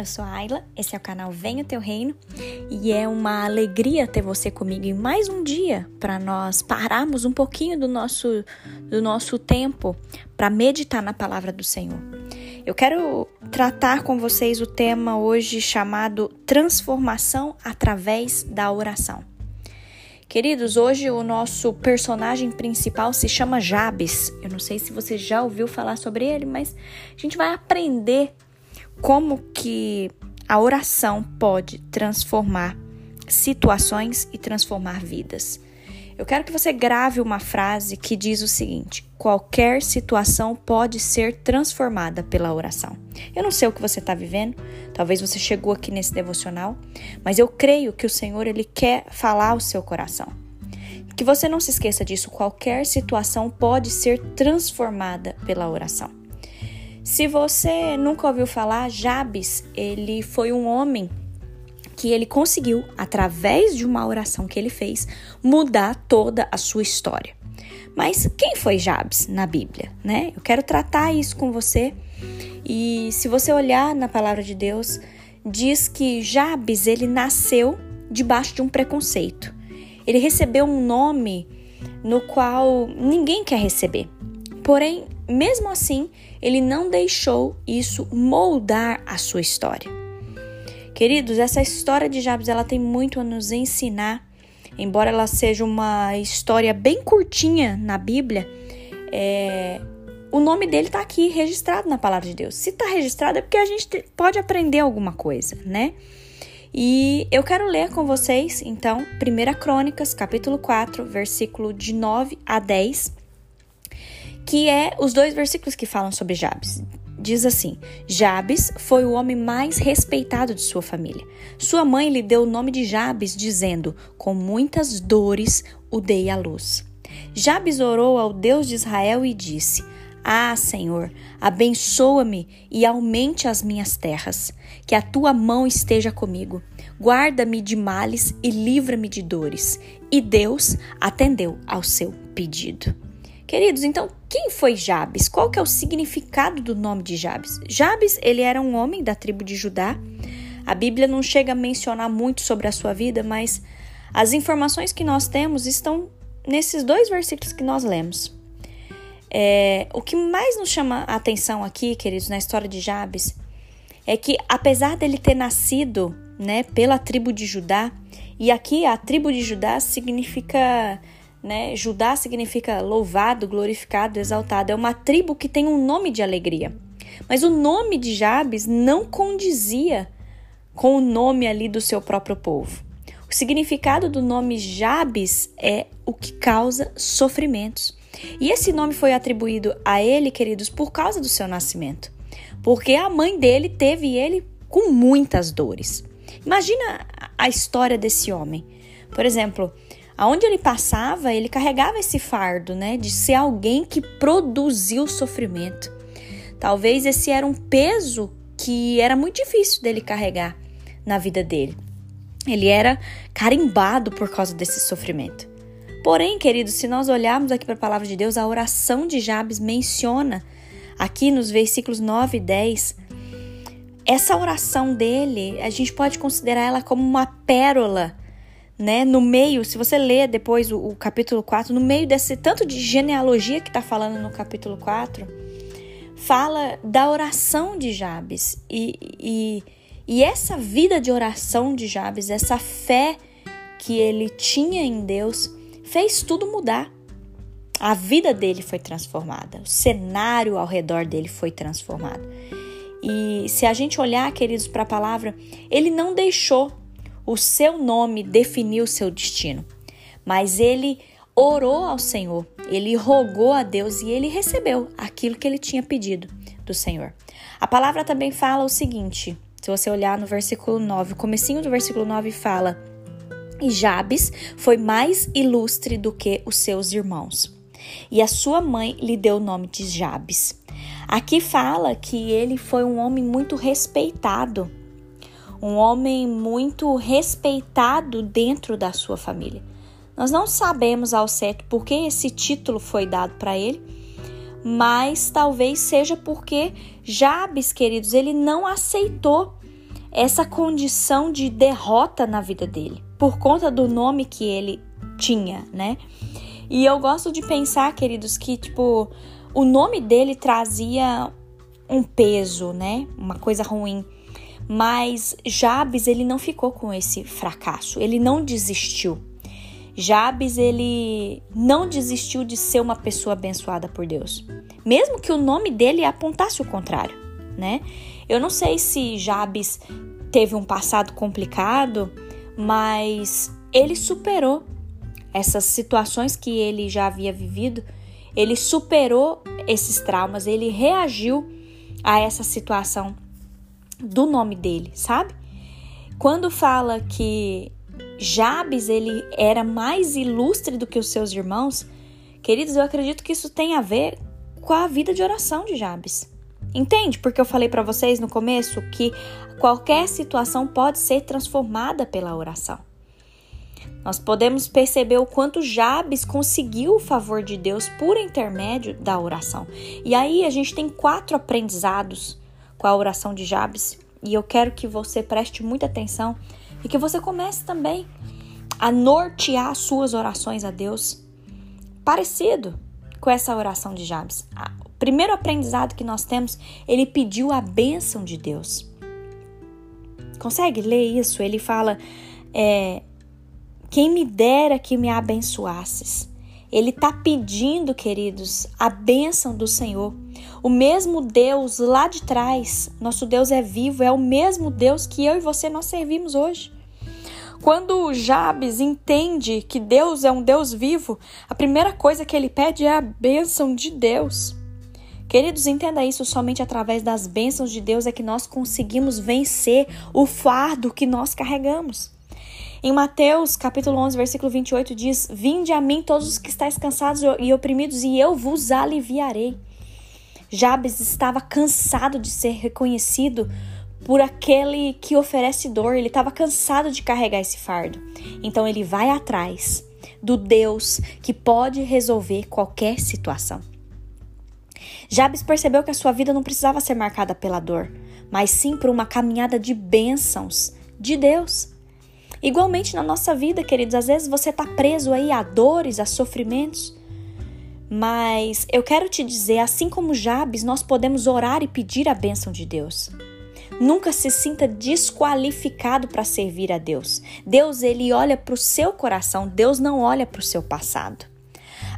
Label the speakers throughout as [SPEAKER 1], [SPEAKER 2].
[SPEAKER 1] eu sou a Ayla, esse é o canal Venha o Teu Reino e é uma alegria ter você comigo em mais um dia para nós pararmos um pouquinho do nosso, do nosso tempo para meditar na palavra do Senhor. Eu quero tratar com vocês o tema hoje chamado Transformação através da oração. Queridos, hoje o nosso personagem principal se chama Jabes. Eu não sei se você já ouviu falar sobre ele, mas a gente vai aprender como que a oração pode transformar situações e transformar vidas. Eu quero que você grave uma frase que diz o seguinte: qualquer situação pode ser transformada pela oração. Eu não sei o que você está vivendo, talvez você chegou aqui nesse devocional, mas eu creio que o Senhor ele quer falar ao seu coração. Que você não se esqueça disso, qualquer situação pode ser transformada pela oração. Se você nunca ouviu falar, Jabes, ele foi um homem que ele conseguiu, através de uma oração que ele fez, mudar toda a sua história. Mas quem foi Jabes na Bíblia, né? Eu quero tratar isso com você. E se você olhar na palavra de Deus, diz que Jabes ele nasceu debaixo de um preconceito. Ele recebeu um nome no qual ninguém quer receber. Porém, mesmo assim, ele não deixou isso moldar a sua história. Queridos, essa história de Jabes ela tem muito a nos ensinar, embora ela seja uma história bem curtinha na Bíblia. É, o nome dele está aqui registrado na palavra de Deus. Se está registrado é porque a gente pode aprender alguma coisa, né? E eu quero ler com vocês, então, 1 Crônicas, capítulo 4, versículo de 9 a 10 que é os dois versículos que falam sobre Jabes. Diz assim: Jabes foi o homem mais respeitado de sua família. Sua mãe lhe deu o nome de Jabes, dizendo: Com muitas dores o dei à luz. Jabes orou ao Deus de Israel e disse: Ah, Senhor, abençoa-me e aumente as minhas terras, que a tua mão esteja comigo. Guarda-me de males e livra-me de dores. E Deus atendeu ao seu pedido. Queridos, então quem foi Jabes? Qual que é o significado do nome de Jabes? Jabes, ele era um homem da tribo de Judá. A Bíblia não chega a mencionar muito sobre a sua vida, mas as informações que nós temos estão nesses dois versículos que nós lemos. É, o que mais nos chama a atenção aqui, queridos, na história de Jabes, é que apesar dele ter nascido, né, pela tribo de Judá, e aqui a tribo de Judá significa né? Judá significa louvado, glorificado, exaltado. É uma tribo que tem um nome de alegria. Mas o nome de Jabes não condizia com o nome ali do seu próprio povo. O significado do nome Jabes é o que causa sofrimentos. E esse nome foi atribuído a ele, queridos, por causa do seu nascimento. Porque a mãe dele teve ele com muitas dores. Imagina a história desse homem. Por exemplo, Aonde ele passava, ele carregava esse fardo, né, de ser alguém que produziu sofrimento. Talvez esse era um peso que era muito difícil dele carregar na vida dele. Ele era carimbado por causa desse sofrimento. Porém, queridos, se nós olharmos aqui para a palavra de Deus, a oração de Jabes menciona aqui nos versículos 9 e 10 essa oração dele, a gente pode considerar ela como uma pérola né? No meio, se você ler depois o, o capítulo 4, no meio desse tanto de genealogia que está falando no capítulo 4, fala da oração de Jabes. E, e, e essa vida de oração de Jabes, essa fé que ele tinha em Deus, fez tudo mudar. A vida dele foi transformada, o cenário ao redor dele foi transformado. E se a gente olhar, queridos, para a palavra, ele não deixou o seu nome definiu o seu destino. Mas ele orou ao Senhor, ele rogou a Deus e ele recebeu aquilo que ele tinha pedido do Senhor. A palavra também fala o seguinte, se você olhar no versículo 9, o comecinho do versículo 9 fala: "E Jabes foi mais ilustre do que os seus irmãos, e a sua mãe lhe deu o nome de Jabes." Aqui fala que ele foi um homem muito respeitado um homem muito respeitado dentro da sua família. Nós não sabemos ao certo por que esse título foi dado para ele, mas talvez seja porque Jabes, queridos, ele não aceitou essa condição de derrota na vida dele, por conta do nome que ele tinha, né? E eu gosto de pensar, queridos, que tipo, o nome dele trazia um peso, né? Uma coisa ruim. Mas Jabes, ele não ficou com esse fracasso, ele não desistiu. Jabes, ele não desistiu de ser uma pessoa abençoada por Deus, mesmo que o nome dele apontasse o contrário, né? Eu não sei se Jabes teve um passado complicado, mas ele superou essas situações que ele já havia vivido, ele superou esses traumas, ele reagiu a essa situação do nome dele, sabe? Quando fala que Jabes ele era mais ilustre do que os seus irmãos, queridos, eu acredito que isso tem a ver com a vida de oração de Jabes. Entende? Porque eu falei para vocês no começo que qualquer situação pode ser transformada pela oração. Nós podemos perceber o quanto Jabes conseguiu o favor de Deus por intermédio da oração. E aí a gente tem quatro aprendizados com a oração de Jabes, e eu quero que você preste muita atenção e que você comece também a nortear suas orações a Deus parecido com essa oração de Jabes. O primeiro aprendizado que nós temos, ele pediu a bênção de Deus. Consegue ler isso? Ele fala: é, quem me dera que me abençoasses. Ele está pedindo, queridos, a bênção do Senhor. O mesmo Deus lá de trás, nosso Deus é vivo, é o mesmo Deus que eu e você nós servimos hoje. Quando Jabes entende que Deus é um Deus vivo, a primeira coisa que ele pede é a bênção de Deus. Queridos, entenda isso, somente através das bênçãos de Deus é que nós conseguimos vencer o fardo que nós carregamos. Em Mateus, capítulo 11, versículo 28 diz: "Vinde a mim todos os que estáis cansados e oprimidos, e eu vos aliviarei." Jabes estava cansado de ser reconhecido por aquele que oferece dor, ele estava cansado de carregar esse fardo. Então ele vai atrás do Deus que pode resolver qualquer situação. Jabes percebeu que a sua vida não precisava ser marcada pela dor, mas sim por uma caminhada de bênçãos de Deus. Igualmente na nossa vida, queridos, às vezes você está preso aí a dores, a sofrimentos. Mas eu quero te dizer, assim como Jabes, nós podemos orar e pedir a bênção de Deus. Nunca se sinta desqualificado para servir a Deus. Deus ele olha para o seu coração, Deus não olha para o seu passado.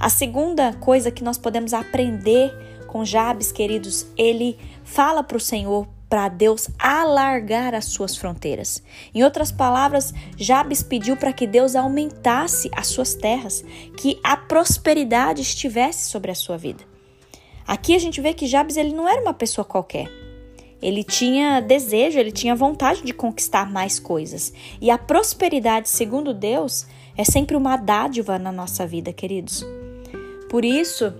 [SPEAKER 1] A segunda coisa que nós podemos aprender com Jabes, queridos, ele fala para o Senhor para Deus alargar as suas fronteiras. Em outras palavras, Jabes pediu para que Deus aumentasse as suas terras, que a prosperidade estivesse sobre a sua vida. Aqui a gente vê que Jabes ele não era uma pessoa qualquer. Ele tinha desejo, ele tinha vontade de conquistar mais coisas. E a prosperidade, segundo Deus, é sempre uma dádiva na nossa vida, queridos. Por isso,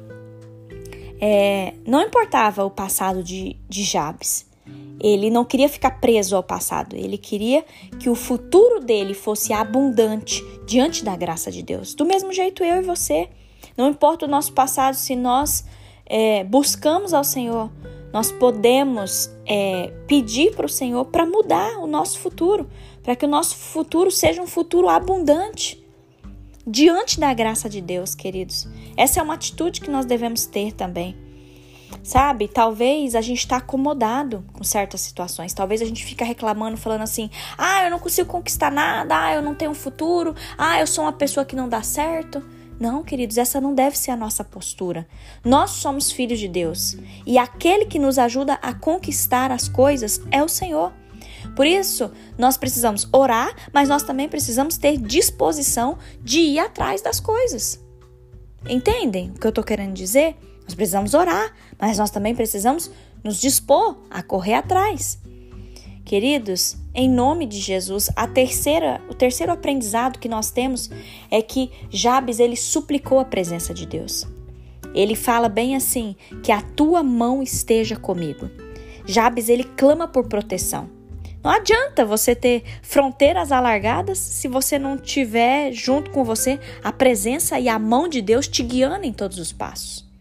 [SPEAKER 1] é, não importava o passado de, de Jabes. Ele não queria ficar preso ao passado, ele queria que o futuro dele fosse abundante diante da graça de Deus. Do mesmo jeito, eu e você. Não importa o nosso passado, se nós é, buscamos ao Senhor, nós podemos é, pedir para o Senhor para mudar o nosso futuro, para que o nosso futuro seja um futuro abundante diante da graça de Deus, queridos. Essa é uma atitude que nós devemos ter também. Sabe, talvez a gente está acomodado com certas situações. Talvez a gente fica reclamando, falando assim: ah, eu não consigo conquistar nada, ah, eu não tenho um futuro, ah, eu sou uma pessoa que não dá certo. Não, queridos, essa não deve ser a nossa postura. Nós somos filhos de Deus e aquele que nos ajuda a conquistar as coisas é o Senhor. Por isso, nós precisamos orar, mas nós também precisamos ter disposição de ir atrás das coisas. Entendem o que eu estou querendo dizer? Nós precisamos orar, mas nós também precisamos nos dispor a correr atrás. Queridos, em nome de Jesus, a terceira, o terceiro aprendizado que nós temos é que Jabes ele suplicou a presença de Deus. Ele fala bem assim: que a tua mão esteja comigo. Jabes ele clama por proteção. Não adianta você ter fronteiras alargadas se você não tiver junto com você a presença e a mão de Deus te guiando em todos os passos.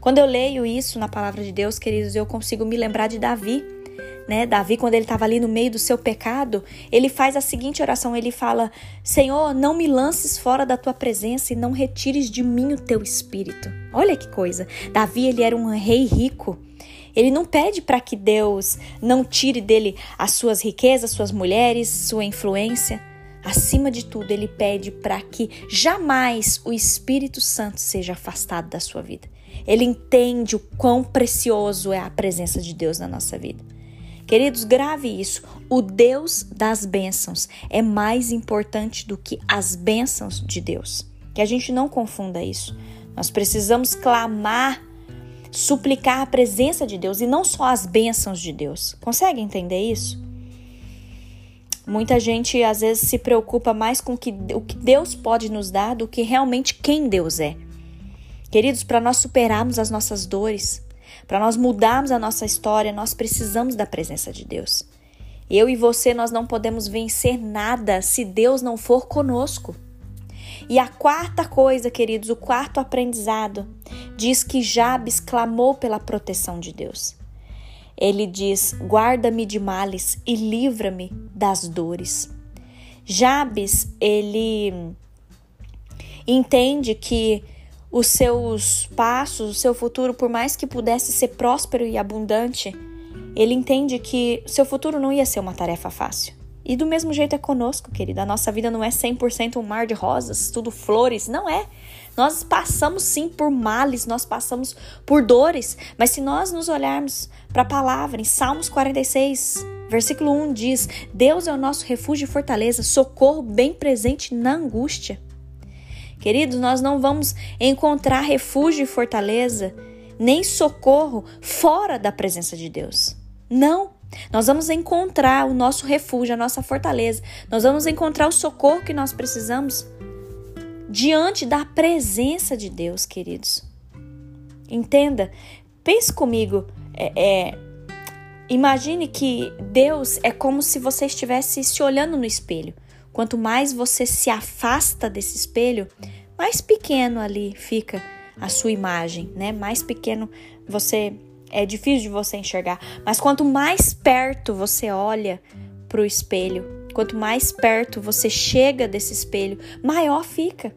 [SPEAKER 1] Quando eu leio isso na palavra de Deus, queridos, eu consigo me lembrar de Davi. né? Davi, quando ele estava ali no meio do seu pecado, ele faz a seguinte oração: ele fala: Senhor, não me lances fora da tua presença e não retires de mim o teu espírito. Olha que coisa. Davi, ele era um rei rico. Ele não pede para que Deus não tire dele as suas riquezas, suas mulheres, sua influência. Acima de tudo, ele pede para que jamais o Espírito Santo seja afastado da sua vida. Ele entende o quão precioso é a presença de Deus na nossa vida. Queridos, grave isso. O Deus das bênçãos é mais importante do que as bênçãos de Deus. Que a gente não confunda isso. Nós precisamos clamar, suplicar a presença de Deus e não só as bênçãos de Deus. Consegue entender isso? Muita gente às vezes se preocupa mais com o que, Deus pode nos dar do que realmente quem Deus é. Queridos, para nós superarmos as nossas dores, para nós mudarmos a nossa história, nós precisamos da presença de Deus. Eu e você, nós não podemos vencer nada se Deus não for conosco. E a quarta coisa, queridos, o quarto aprendizado, diz que Jabes clamou pela proteção de Deus. Ele diz: Guarda-me de males e livra-me das dores. Jabes, ele entende que os seus passos, o seu futuro, por mais que pudesse ser próspero e abundante, ele entende que seu futuro não ia ser uma tarefa fácil. E do mesmo jeito é conosco, querida. A nossa vida não é 100% um mar de rosas, tudo flores. Não é. Nós passamos sim por males, nós passamos por dores. Mas se nós nos olharmos para a palavra, em Salmos 46, versículo 1 diz: Deus é o nosso refúgio e fortaleza, socorro bem presente na angústia. Queridos, nós não vamos encontrar refúgio e fortaleza, nem socorro fora da presença de Deus. Não. Nós vamos encontrar o nosso refúgio, a nossa fortaleza. Nós vamos encontrar o socorro que nós precisamos diante da presença de Deus, queridos. Entenda, pense comigo. É, é, imagine que Deus é como se você estivesse se olhando no espelho. Quanto mais você se afasta desse espelho, mais pequeno ali fica a sua imagem, né? Mais pequeno você é difícil de você enxergar. Mas quanto mais perto você olha para o espelho, quanto mais perto você chega desse espelho, maior fica.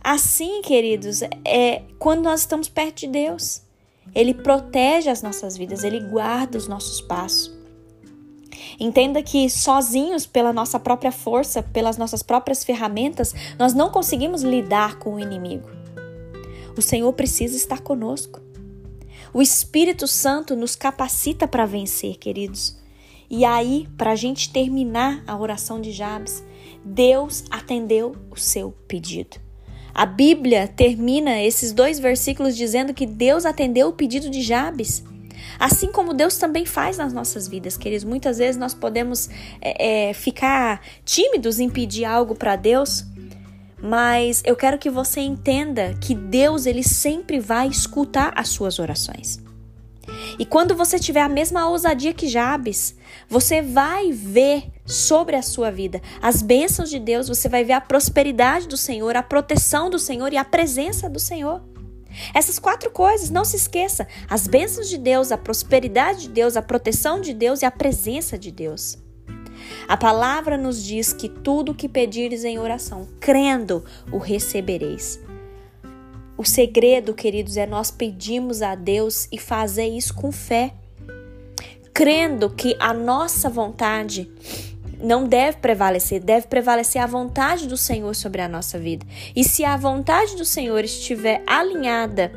[SPEAKER 1] Assim, queridos, é quando nós estamos perto de Deus. Ele protege as nossas vidas, ele guarda os nossos passos. Entenda que sozinhos, pela nossa própria força, pelas nossas próprias ferramentas, nós não conseguimos lidar com o inimigo. O Senhor precisa estar conosco. O Espírito Santo nos capacita para vencer, queridos. E aí, para a gente terminar a oração de Jabes, Deus atendeu o seu pedido. A Bíblia termina esses dois versículos dizendo que Deus atendeu o pedido de Jabes. Assim como Deus também faz nas nossas vidas, queridos. Muitas vezes nós podemos é, é, ficar tímidos em pedir algo para Deus, mas eu quero que você entenda que Deus ele sempre vai escutar as suas orações. E quando você tiver a mesma ousadia que Jabes, você vai ver sobre a sua vida as bênçãos de Deus, você vai ver a prosperidade do Senhor, a proteção do Senhor e a presença do Senhor. Essas quatro coisas, não se esqueça: as bênçãos de Deus, a prosperidade de Deus, a proteção de Deus e a presença de Deus. A palavra nos diz que tudo que pedires em oração, crendo, o recebereis. O segredo, queridos, é nós pedirmos a Deus e fazer isso com fé, crendo que a nossa vontade não deve prevalecer, deve prevalecer a vontade do Senhor sobre a nossa vida. E se a vontade do Senhor estiver alinhada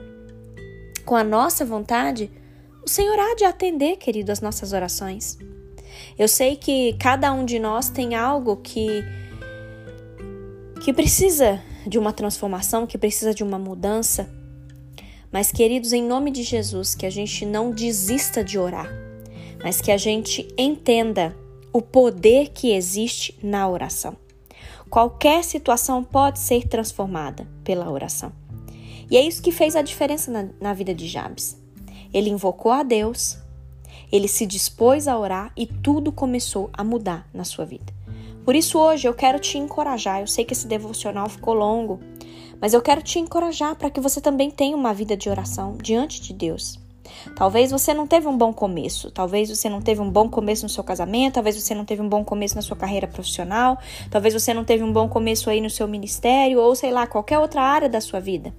[SPEAKER 1] com a nossa vontade, o Senhor há de atender, querido, as nossas orações. Eu sei que cada um de nós tem algo que que precisa de uma transformação, que precisa de uma mudança. Mas, queridos, em nome de Jesus, que a gente não desista de orar, mas que a gente entenda o poder que existe na oração. Qualquer situação pode ser transformada pela oração. E é isso que fez a diferença na, na vida de Jabes. Ele invocou a Deus, ele se dispôs a orar e tudo começou a mudar na sua vida. Por isso, hoje eu quero te encorajar. Eu sei que esse devocional ficou longo, mas eu quero te encorajar para que você também tenha uma vida de oração diante de Deus. Talvez você não teve um bom começo, talvez você não teve um bom começo no seu casamento, talvez você não teve um bom começo na sua carreira profissional, talvez você não teve um bom começo aí no seu ministério ou sei lá, qualquer outra área da sua vida.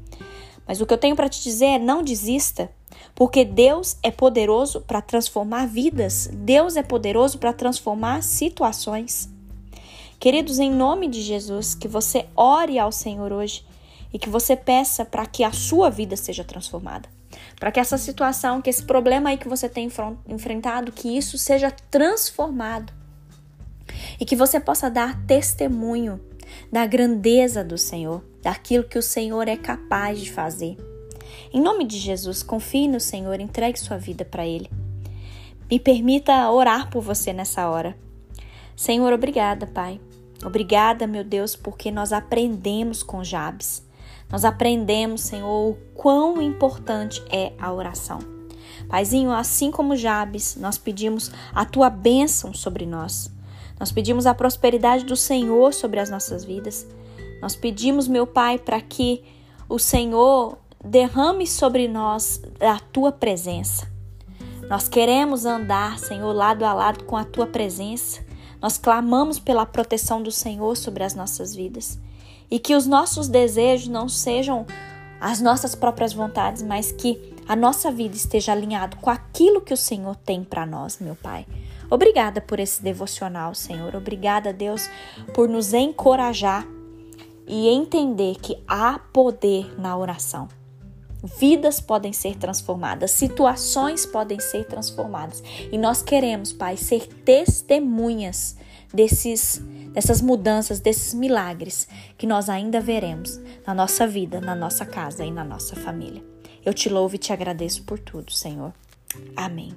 [SPEAKER 1] Mas o que eu tenho para te dizer é não desista, porque Deus é poderoso para transformar vidas, Deus é poderoso para transformar situações. Queridos, em nome de Jesus, que você ore ao Senhor hoje e que você peça para que a sua vida seja transformada. Para que essa situação, que esse problema aí que você tem enfrentado, que isso seja transformado. E que você possa dar testemunho da grandeza do Senhor, daquilo que o Senhor é capaz de fazer. Em nome de Jesus, confie no Senhor, entregue sua vida para Ele. Me permita orar por você nessa hora. Senhor, obrigada, Pai Obrigada, meu Deus, porque nós aprendemos com Jabes. Nós aprendemos, Senhor, o quão importante é a oração. Paizinho, assim como Jabes, nós pedimos a tua bênção sobre nós. Nós pedimos a prosperidade do Senhor sobre as nossas vidas. Nós pedimos, meu Pai, para que o Senhor derrame sobre nós a tua presença. Nós queremos andar, Senhor, lado a lado com a tua presença. Nós clamamos pela proteção do Senhor sobre as nossas vidas e que os nossos desejos não sejam as nossas próprias vontades, mas que a nossa vida esteja alinhado com aquilo que o Senhor tem para nós, meu Pai. Obrigada por esse devocional, Senhor. Obrigada, Deus, por nos encorajar e entender que há poder na oração. Vidas podem ser transformadas, situações podem ser transformadas. E nós queremos, Pai, ser testemunhas desses, dessas mudanças, desses milagres que nós ainda veremos na nossa vida, na nossa casa e na nossa família. Eu te louvo e te agradeço por tudo, Senhor. Amém.